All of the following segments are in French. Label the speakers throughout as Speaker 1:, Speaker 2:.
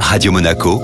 Speaker 1: Radio Monaco,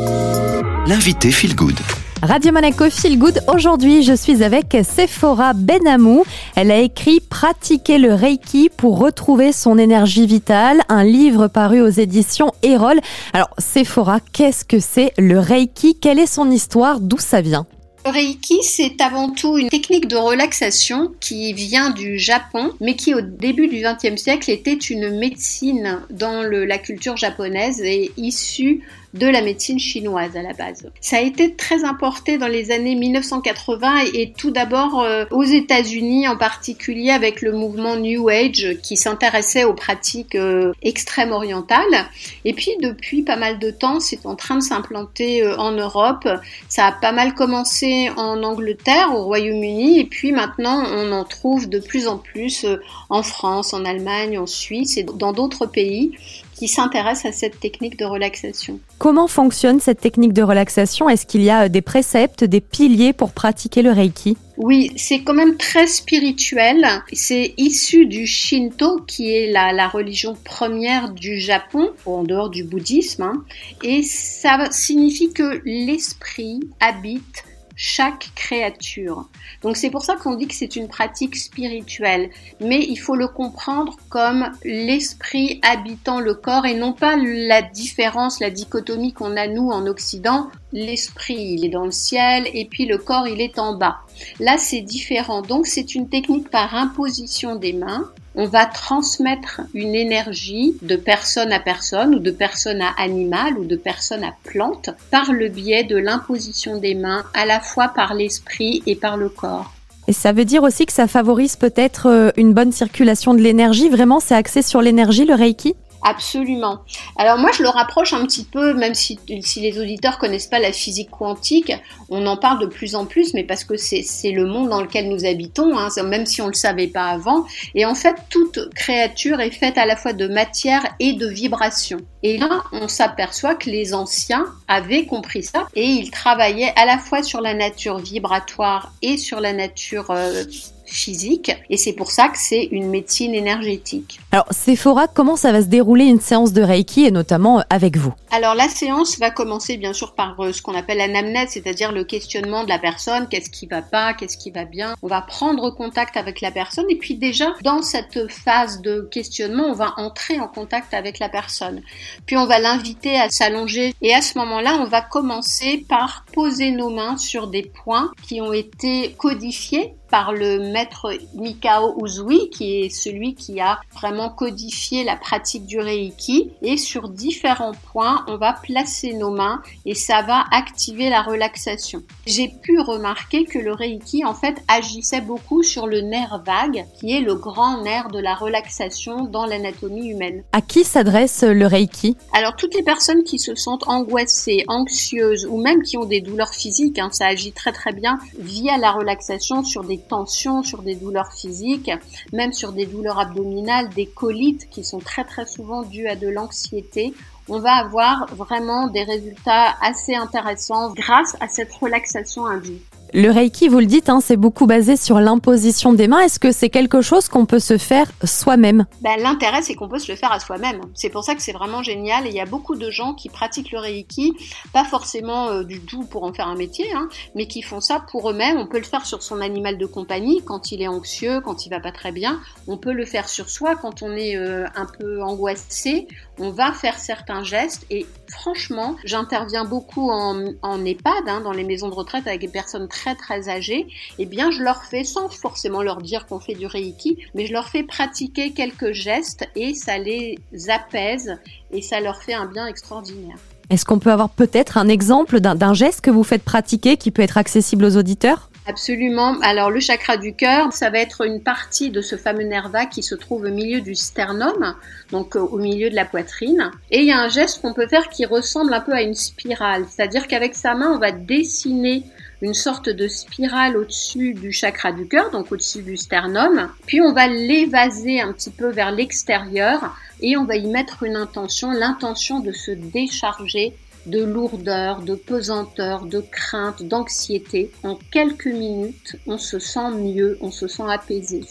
Speaker 1: l'invité Feel Good.
Speaker 2: Radio Monaco Feel Good. Aujourd'hui, je suis avec Sephora Benamou. Elle a écrit Pratiquer le Reiki pour retrouver son énergie vitale, un livre paru aux éditions Erol. Alors, Sephora, qu'est-ce que c'est le Reiki? Quelle est son histoire? D'où ça vient?
Speaker 3: Reiki, c'est avant tout une technique de relaxation qui vient du Japon, mais qui au début du XXe siècle était une médecine dans la culture japonaise et issue de la médecine chinoise à la base. Ça a été très importé dans les années 1980 et tout d'abord euh, aux États-Unis en particulier avec le mouvement New Age qui s'intéressait aux pratiques euh, extrêmes orientales. Et puis depuis pas mal de temps, c'est en train de s'implanter euh, en Europe. Ça a pas mal commencé en Angleterre, au Royaume-Uni, et puis maintenant on en trouve de plus en plus en France, en Allemagne, en Suisse et dans d'autres pays qui s'intéressent à cette technique de relaxation.
Speaker 2: Comment fonctionne cette technique de relaxation? Est-ce qu'il y a des préceptes, des piliers pour pratiquer le Reiki?
Speaker 3: Oui, c'est quand même très spirituel. C'est issu du Shinto, qui est la, religion première du Japon, en dehors du bouddhisme. Hein. Et ça signifie que l'esprit habite chaque créature. Donc c'est pour ça qu'on dit que c'est une pratique spirituelle, mais il faut le comprendre comme l'esprit habitant le corps et non pas la différence, la dichotomie qu'on a nous en Occident. L'esprit, il est dans le ciel et puis le corps, il est en bas. Là, c'est différent. Donc c'est une technique par imposition des mains on va transmettre une énergie de personne à personne ou de personne à animal ou de personne à plante par le biais de l'imposition des mains à la fois par l'esprit et par le corps.
Speaker 2: Et ça veut dire aussi que ça favorise peut-être euh, une bonne circulation de l'énergie. Vraiment, c'est axé sur l'énergie, le Reiki?
Speaker 3: Absolument. Alors moi, je le rapproche un petit peu, même si, si les auditeurs connaissent pas la physique quantique, on en parle de plus en plus, mais parce que c'est le monde dans lequel nous habitons, hein, même si on le savait pas avant. Et en fait, toute créature est faite à la fois de matière et de vibration. Et là, on s'aperçoit que les anciens avaient compris ça et ils travaillaient à la fois sur la nature vibratoire et sur la nature euh, physique et c'est pour ça que c'est une médecine énergétique.
Speaker 2: Alors Sephora, comment ça va se dérouler une séance de Reiki et notamment euh, avec vous?
Speaker 3: Alors la séance va commencer bien sûr par euh, ce qu'on appelle l'anamnèse, c'est-à-dire le questionnement de la personne, qu'est-ce qui va pas, qu'est-ce qui va bien. On va prendre contact avec la personne et puis déjà dans cette phase de questionnement, on va entrer en contact avec la personne. Puis on va l'inviter à s'allonger et à ce moment-là, on va commencer par poser nos mains sur des points qui ont été codifiés par le maître Mikao Uzui, qui est celui qui a vraiment codifié la pratique du Reiki. Et sur différents points, on va placer nos mains et ça va activer la relaxation. J'ai pu remarquer que le Reiki, en fait, agissait beaucoup sur le nerf vague, qui est le grand nerf de la relaxation dans l'anatomie humaine.
Speaker 2: À qui s'adresse le Reiki?
Speaker 3: Alors, toutes les personnes qui se sentent angoissées, anxieuses ou même qui ont des douleurs physiques, hein, ça agit très très bien via la relaxation sur des tensions, sur des douleurs physiques, même sur des douleurs abdominales, des colites qui sont très très souvent dues à de l'anxiété, on va avoir vraiment des résultats assez intéressants grâce à cette relaxation induite.
Speaker 2: Le Reiki, vous le dites, hein, c'est beaucoup basé sur l'imposition des mains. Est-ce que c'est quelque chose qu'on peut se faire soi-même?
Speaker 3: Ben, L'intérêt, c'est qu'on peut se le faire à soi-même. C'est pour ça que c'est vraiment génial. Et il y a beaucoup de gens qui pratiquent le Reiki, pas forcément euh, du tout pour en faire un métier, hein, mais qui font ça pour eux-mêmes. On peut le faire sur son animal de compagnie quand il est anxieux, quand il va pas très bien. On peut le faire sur soi quand on est euh, un peu angoissé. On va faire certains gestes. Et franchement, j'interviens beaucoup en, en EHPAD, hein, dans les maisons de retraite avec des personnes très très très âgés, eh bien je leur fais, sans forcément leur dire qu'on fait du Reiki, mais je leur fais pratiquer quelques gestes et ça les apaise et ça leur fait un bien extraordinaire.
Speaker 2: Est-ce qu'on peut avoir peut-être un exemple d'un geste que vous faites pratiquer qui peut être accessible aux auditeurs?
Speaker 3: Absolument. Alors le chakra du cœur, ça va être une partie de ce fameux nerf vague qui se trouve au milieu du sternum, donc euh, au milieu de la poitrine. Et il y a un geste qu'on peut faire qui ressemble un peu à une spirale, c'est-à-dire qu'avec sa main, on va dessiner une sorte de spirale au-dessus du chakra du cœur, donc au-dessus du sternum. Puis on va l'évaser un petit peu vers l'extérieur et on va y mettre une intention, l'intention de se décharger de lourdeur, de pesanteur, de crainte, d'anxiété. En quelques minutes, on se sent mieux, on se sent apaisé.